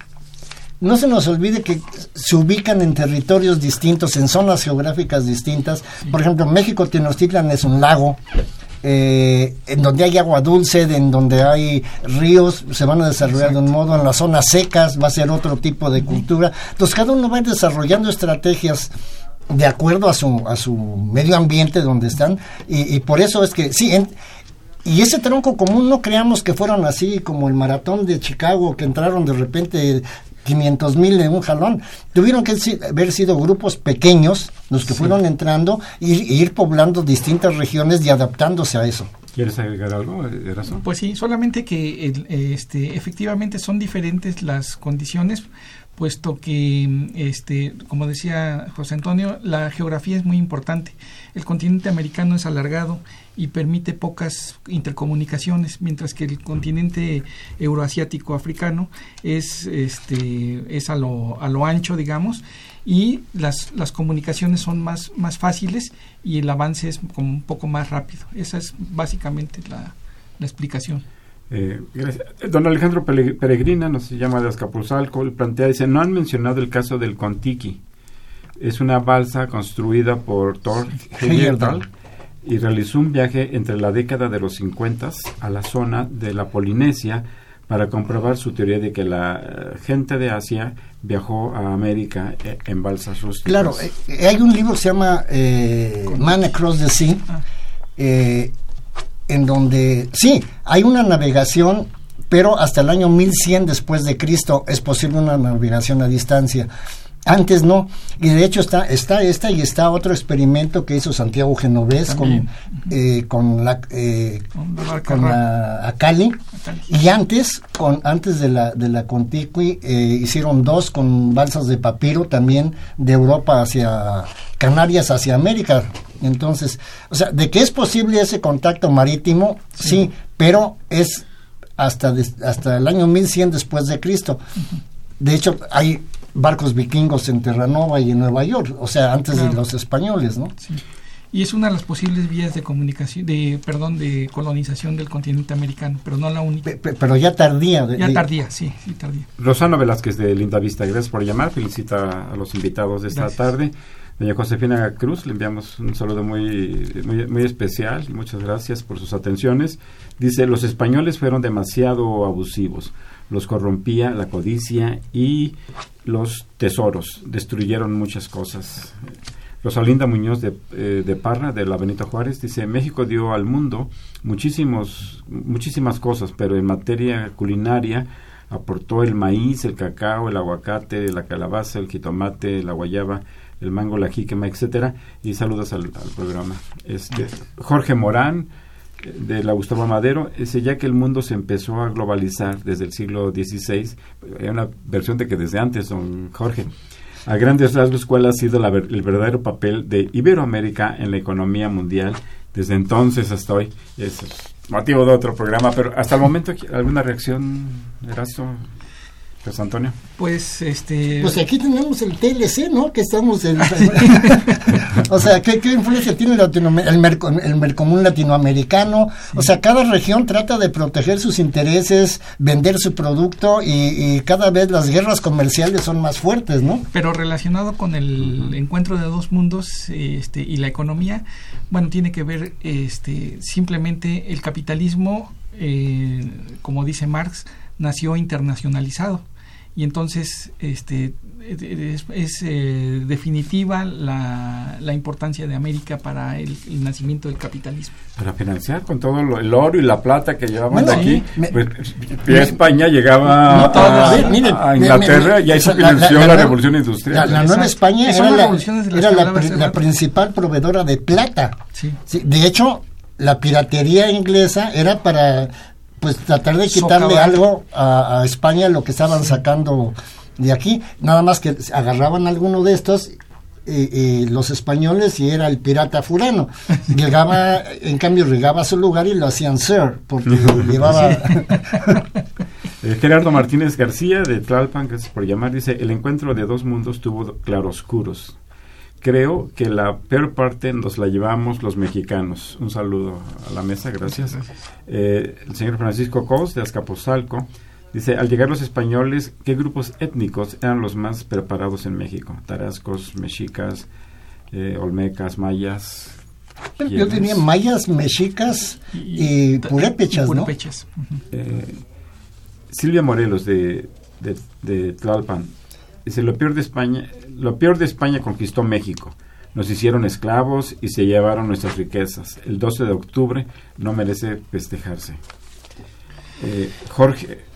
no se nos olvide que se ubican en territorios distintos, en zonas geográficas distintas. Por ejemplo, México Tenochtitlan es un lago. eh, en donde hay agua dulce, en donde hay ríos, se van a desarrollar de un modo, en las zonas secas va a ser otro tipo de cultura. Entonces cada uno va desarrollando estrategias de acuerdo a su, a su medio ambiente donde están y, y por eso es que sí, en- y ese tronco común no creamos que fueron así como el maratón de Chicago que entraron de repente 500 mil en un jalón. Tuvieron que haber sido grupos pequeños los que fueron entrando y, y ir poblando distintas regiones y adaptándose a eso. ¿Quieres agregar algo, Eraso? Pues sí, solamente que el- este, efectivamente son diferentes las condiciones, puesto que, este, como decía José Antonio, la geografía es muy importante. El continente americano es alargado y permite pocas intercomunicaciones, mientras que el continente euroasiático africano es, este, es a lo, a lo ancho, digamos, y las, las comunicaciones son más, más fáciles y el avance es como un poco más rápido. Esa es básicamente la, la explicación. Eh, gracias. Don Alejandro Peregrina nos llama de Azcapotzalco, plantea, dice, no han mencionado el caso del Contiki. Es una balsa construida por Thor Heyerdahl y realizó un viaje entre la década de los 50 a la zona de la Polinesia para comprobar su teoría de que la eh, gente de Asia viajó a América eh, en balsas rústicas. Claro, eh, hay un libro que se llama eh, Man Across the Sea, Ah. eh, en donde sí, hay una navegación, pero hasta el año 1100 después de Cristo es posible una navegación a distancia. Antes no, y de hecho está, está esta y está otro experimento que hizo Santiago Genovés con, También. eh, con la, eh, Con la con Acali. Y antes, con, antes de la, de la Contiqui, eh, hicieron dos con balsas de papiro también de Europa hacia Canarias, hacia América. Entonces, o sea, de que es posible ese contacto marítimo, sí, pero es hasta, des- hasta el año 1100 después de Cristo. De hecho, hay barcos vikingos en Terranova y en Nueva York, o sea, antes de los españoles, ¿no? Sí. Y es una de las posibles vías de comunicación, de perdón, de colonización del continente americano, pero no la única. Pe- pe- Pero ya tardía. de- Ya de- tardía, sí, sí, tardía. Rosano Velázquez de Linda Vista, gracias por llamar, felicita a los invitados de esta Gracias. tarde. Doña Josefina Cruz, le enviamos un saludo muy, muy, muy especial, muchas gracias por sus atenciones. Dice, los españoles fueron demasiado abusivos, los corrompía la codicia y los tesoros, destruyeron muchas cosas. Rosalinda Muñoz de, eh, de Parra, de la Benito Juárez, dice, México dio al mundo muchísimos, muchísimas cosas, pero en materia culinaria aportó el maíz, el cacao, el aguacate, la calabaza, el jitomate, la guayaba, el mango, la jíquema, etcétera. Y saludos al, al programa. Este, Jorge Morán, de la Gustavo Madero, dice, ya que el mundo se empezó a globalizar desde el siglo XVI, hay una versión de que desde antes, don Jorge, a grandes rasgos, ¿cuál ha sido la el verdadero papel de Iberoamérica en la economía mundial desde entonces hasta hoy? Es motivo de otro programa, pero hasta el momento, ¿alguna reacción, Erasto, José Antonio? Pues, este... Pues aquí tenemos el TLC, ¿no? Que estamos en... o sea, ¿qué, qué influencia tiene el, merco- el mercomún latinoamericano? O sea, cada región trata de proteger sus intereses, vender su producto y, y cada vez las guerras comerciales son más fuertes, ¿no? Pero relacionado con el encuentro de dos mundos este, y la economía, bueno, tiene que ver este, simplemente el capitalismo, eh, como dice Marx, nació internacionalizado y entonces este es, es, eh, definitiva la, la, importancia de América para el, el, nacimiento del capitalismo. Para financiar con todo lo, el oro y la plata que llevaban de aquí, me, pues, me, España llegaba no, a, a, miren, a, Inglaterra me, y ahí se financió la, la, la, revolución industrial. La, Nueva España era, la, era la, principal proveedora de plata. Sí. Sí, de hecho, la piratería inglesa era para pues tratar de quitarle algo a, a, España lo que estaban sí. sacando de aquí, nada más que agarraban alguno de estos eh, eh, los españoles y era el pirata furano. Llegaba, en cambio, llegaba a su lugar y lo hacían sir, porque lo llevaba... eh, Gerardo Martínez García de Tlalpan, gracias por llamar, dice, el encuentro de dos mundos tuvo claroscuros. Creo que la peor parte nos la llevamos los mexicanos. Un saludo a la mesa, gracias. Eh, el señor Francisco Cos de Azcapotzalco Dice, al llegar los españoles, ¿qué grupos étnicos eran los más preparados en México? Tarascos, mexicas, eh, olmecas, mayas. Yo tenía mayas, mexicas y, y purépechas, ¿no? Purépechas. Uh -huh. eh, Silvia Morelos de, de, de, Tlalpan dice, lo peor de España, lo peor de España conquistó México. Nos hicieron esclavos y se llevaron nuestras riquezas. El 12 de octubre no merece festejarse. Eh, Jorge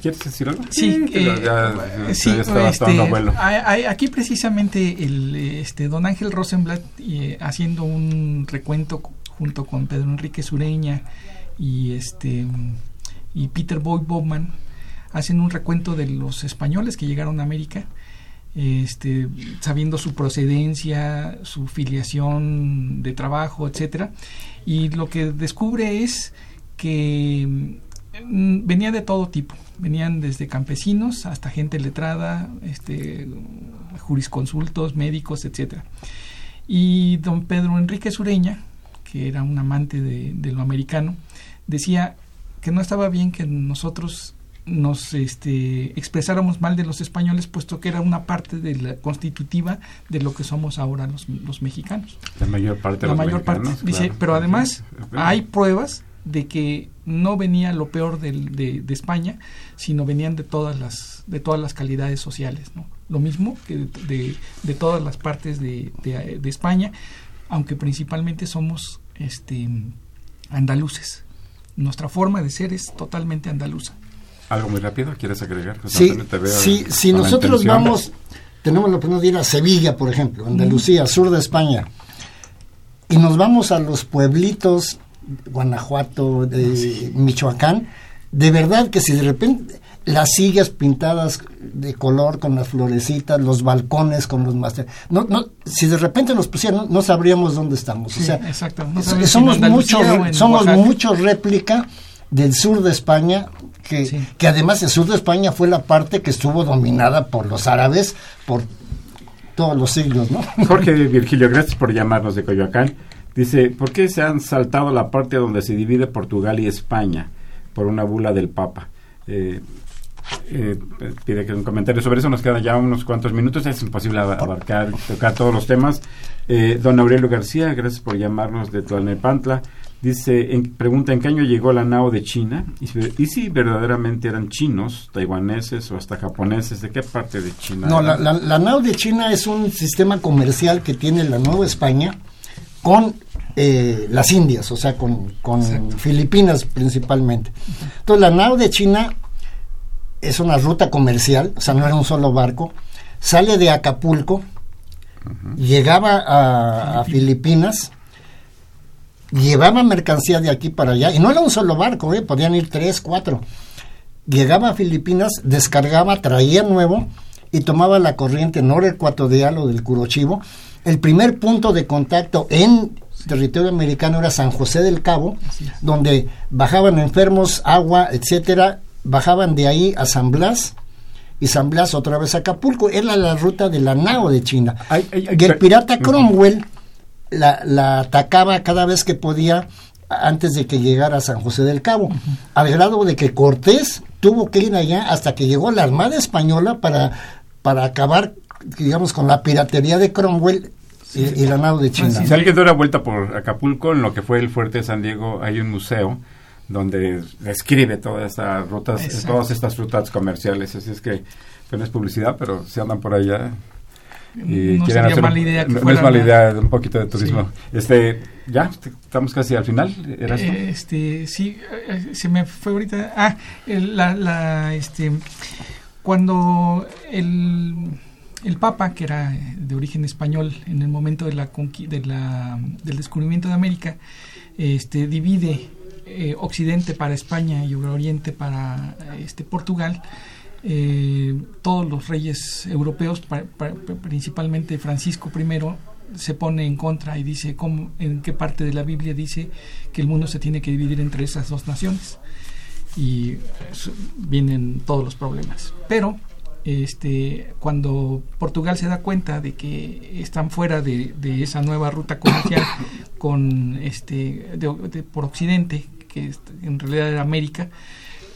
¿Quieres decir algo? Sí, eh, ya, sí ya este, hay, aquí precisamente el este don Ángel Rosenblatt eh, haciendo un recuento junto con Pedro Enrique Sureña y este y Peter Boyd Bowman hacen un recuento de los españoles que llegaron a América este, sabiendo su procedencia, su filiación de trabajo, etcétera, y lo que descubre es que Mm, venía de todo tipo, venían desde campesinos hasta gente letrada, este, jurisconsultos, médicos, etcétera. Y don Pedro Enrique Sureña, que era un amante de, de, lo americano, decía que no estaba bien que nosotros nos este, expresáramos mal de los españoles, puesto que era una parte de la constitutiva de lo que somos ahora los, los mexicanos. La mayor parte de la los mayor parte, dice, claro. pero además hay pruebas de que no venía lo peor de, de, de, España, sino venían de todas las, de todas las calidades sociales. ¿no? Lo mismo que de, de todas las partes de, España, aunque principalmente somos este, andaluces. Nuestra forma de ser es totalmente andaluza. ¿Algo muy rápido quieres agregar? Sí, sí si nosotros vamos, tenemos la oportunidad de ir a Sevilla, por ejemplo, Andalucía, mm. sur de España, y nos vamos a los pueblitos Guanajuato, de sí. Michoacán, de verdad que si de repente las sillas pintadas de color con las florecitas, los balcones con los máster, no, no, si de repente nos pusieran, no, no sabríamos dónde estamos. Sí, o sea, exacto. No somos muchos, somos muchos réplica del sur de España, que, sí. que además el sur de España fue la parte que estuvo dominada por los árabes por todos los siglos, ¿no? Jorge Virgilio, gracias por llamarnos de Coyoacán. Dice, ¿por qué se han saltado la parte donde se divide Portugal y España por una bula del Papa? Eh, eh, pide que un comentario sobre eso. Nos quedan ya unos cuantos minutos. Es imposible abarcar, tocar todos los temas. Eh, don Aurelio García, gracias por llamarnos de Tlalnepantla. Dice, en, pregunta, ¿en qué año llegó la nao de China? Y, y, si verdaderamente eran chinos, taiwaneses o hasta japoneses, ¿de qué parte de China? No, la, la, la, nao de China es un sistema comercial que tiene la Nueva España con eh, las Indias, o sea, con, con Filipinas principalmente. Entonces, la nao de China es una ruta comercial, o sea, no era un solo barco, sale de Acapulco, uh -huh. llegaba a, a, Filipinas, llevaba mercancía de aquí para allá, y no era un solo barco, ¿eh? podían ir tres, cuatro. Llegaba a Filipinas, descargaba, traía nuevo y tomaba la corriente norecuatorial o del Curochivo. El primer punto de contacto en territorio americano era San José del Cabo, donde bajaban enfermos, agua, etcétera, bajaban de ahí a San Blas y San Blas otra vez a Acapulco. Era la ruta de la nao de China. Ay, ay, ay, y el pirata Cromwell la, la, atacaba cada vez que podía antes de que llegara a San José del Cabo, uh -huh. al grado de que Cortés tuvo que ir allá hasta que llegó la Armada Española para, para acabar, digamos, con la piratería de Cromwell y, y, la nao de China. Si alguien da una vuelta por Acapulco, en lo que fue el fuerte de San Diego, hay un museo donde describe todas estas rutas, Exacto. todas estas rutas comerciales. Así es que pues, no es publicidad, pero si andan por allá y no quieren sería hacer mala un- idea que no, no fuera es mala idea un poquito de turismo. Este, ya estamos casi al final. Eh, Este, sí, eh, se me fue ahorita. Ah, el- la, la, este, cuando el, el Papa, que era de origen español, en el momento de la, de la del descubrimiento de América, este, divide eh, Occidente para España y Oriente para este Portugal. Eh, todos los reyes europeos, pa- pa- principalmente Francisco I, se pone en contra y dice cómo, en qué parte de la Biblia dice que el mundo se tiene que dividir entre esas dos naciones y vienen todos los problemas. Pero este, cuando Portugal se da cuenta de que están fuera de, de esa nueva ruta comercial con este de- de- por Occidente, que en realidad era América,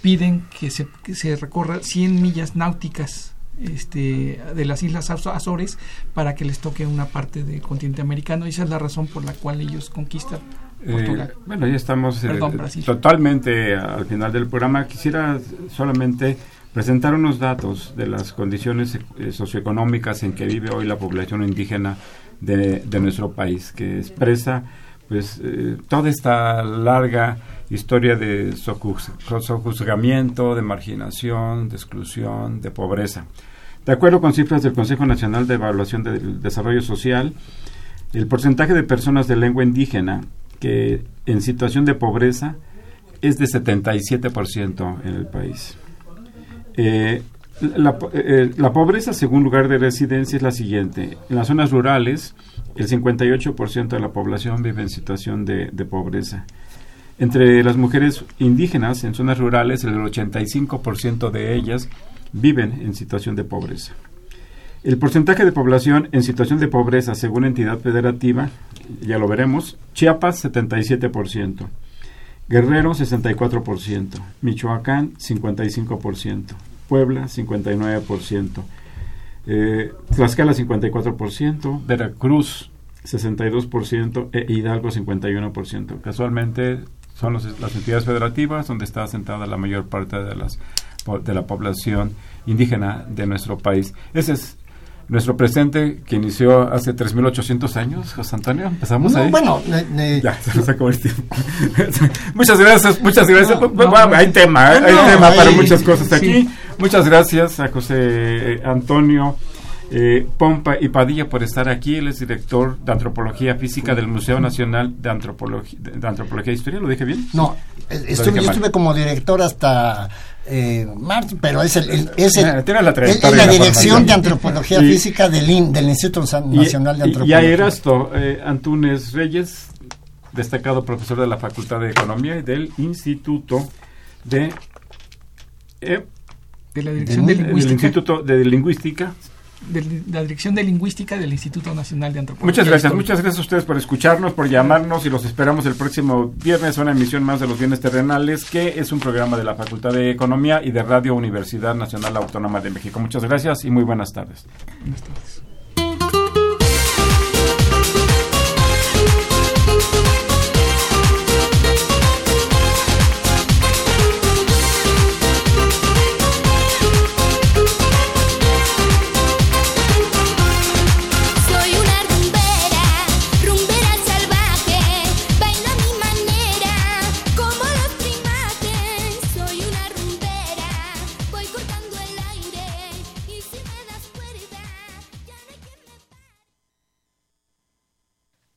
piden que se, que se recorra 100 millas náuticas este, de las Islas Azo- Azores para que les toque una parte del continente americano. Y esa es la razón por la cual ellos conquistan Portugal. Eh, bueno, ya estamos eh, Perdón, totalmente al final del programa. Quisiera solamente presentar unos datos de las condiciones eh, socioeconómicas en que vive hoy la población indígena de, de nuestro país, que expresa pues toda esta larga historia de sojuz- sojuzgamiento, de marginación, de exclusión, de pobreza. De acuerdo con cifras del Consejo Nacional de Evaluación del Desarrollo Social, el porcentaje de personas de lengua indígena que en situación de pobreza es de 77% en el país. Eh, eh, la pobreza según lugar de residencia es la siguiente. En las zonas rurales, el 58% de la población vive en situación de pobreza. Entre las mujeres indígenas en zonas rurales, el 85% de ellas viven en situación de pobreza. El porcentaje de población en situación de pobreza según entidad federativa, ya lo veremos, Chiapas 77%, Guerrero 64%, Michoacán 55%, Puebla 59%, eh, Tlaxcala 54%, Veracruz 62% e Hidalgo 51%. Casualmente son los- las entidades federativas donde está asentada la mayor parte de, las, de la población indígena de nuestro país. Ese es nuestro presente que inició hace 3.800 años, José Antonio. Empezamos No, ahí. bueno, ne- ne- Ya, se nos acabó el tiempo. muchas gracias, muchas gracias. No, Bueno, no, hay tema, ¿eh? hay tema para muchas cosas sí. aquí. Muchas gracias a José eh, Antonio eh, Pompa y Padilla por estar aquí. Él es director de Antropología Física del Museo Nacional de Antropología, de Antropología e Historia. ¿Lo dije bien? No, estuve, dije yo estuve como director hasta eh, marzo, pero es el, el- es, el- tiene la es- la y la dirección formación. de antropología Y- física del, IN- del Instituto Y- Nacional de y- Antropología. Y a Erasto eh, Antunes Reyes, destacado profesor de la Facultad de Economía y del Instituto de... eh, de la Dirección Del- de del Lingüística, Instituto de Lingüística de la Dirección de Lingüística del Instituto Nacional de Antropología. Muchas gracias, Histórica. muchas gracias a ustedes por escucharnos, por llamarnos y los esperamos el próximo viernes a una emisión más de los bienes terrenales, que es un programa de la Facultad de Economía y de Radio Universidad Nacional Autónoma de México. Muchas gracias y muy buenas tardes. Buenas tardes.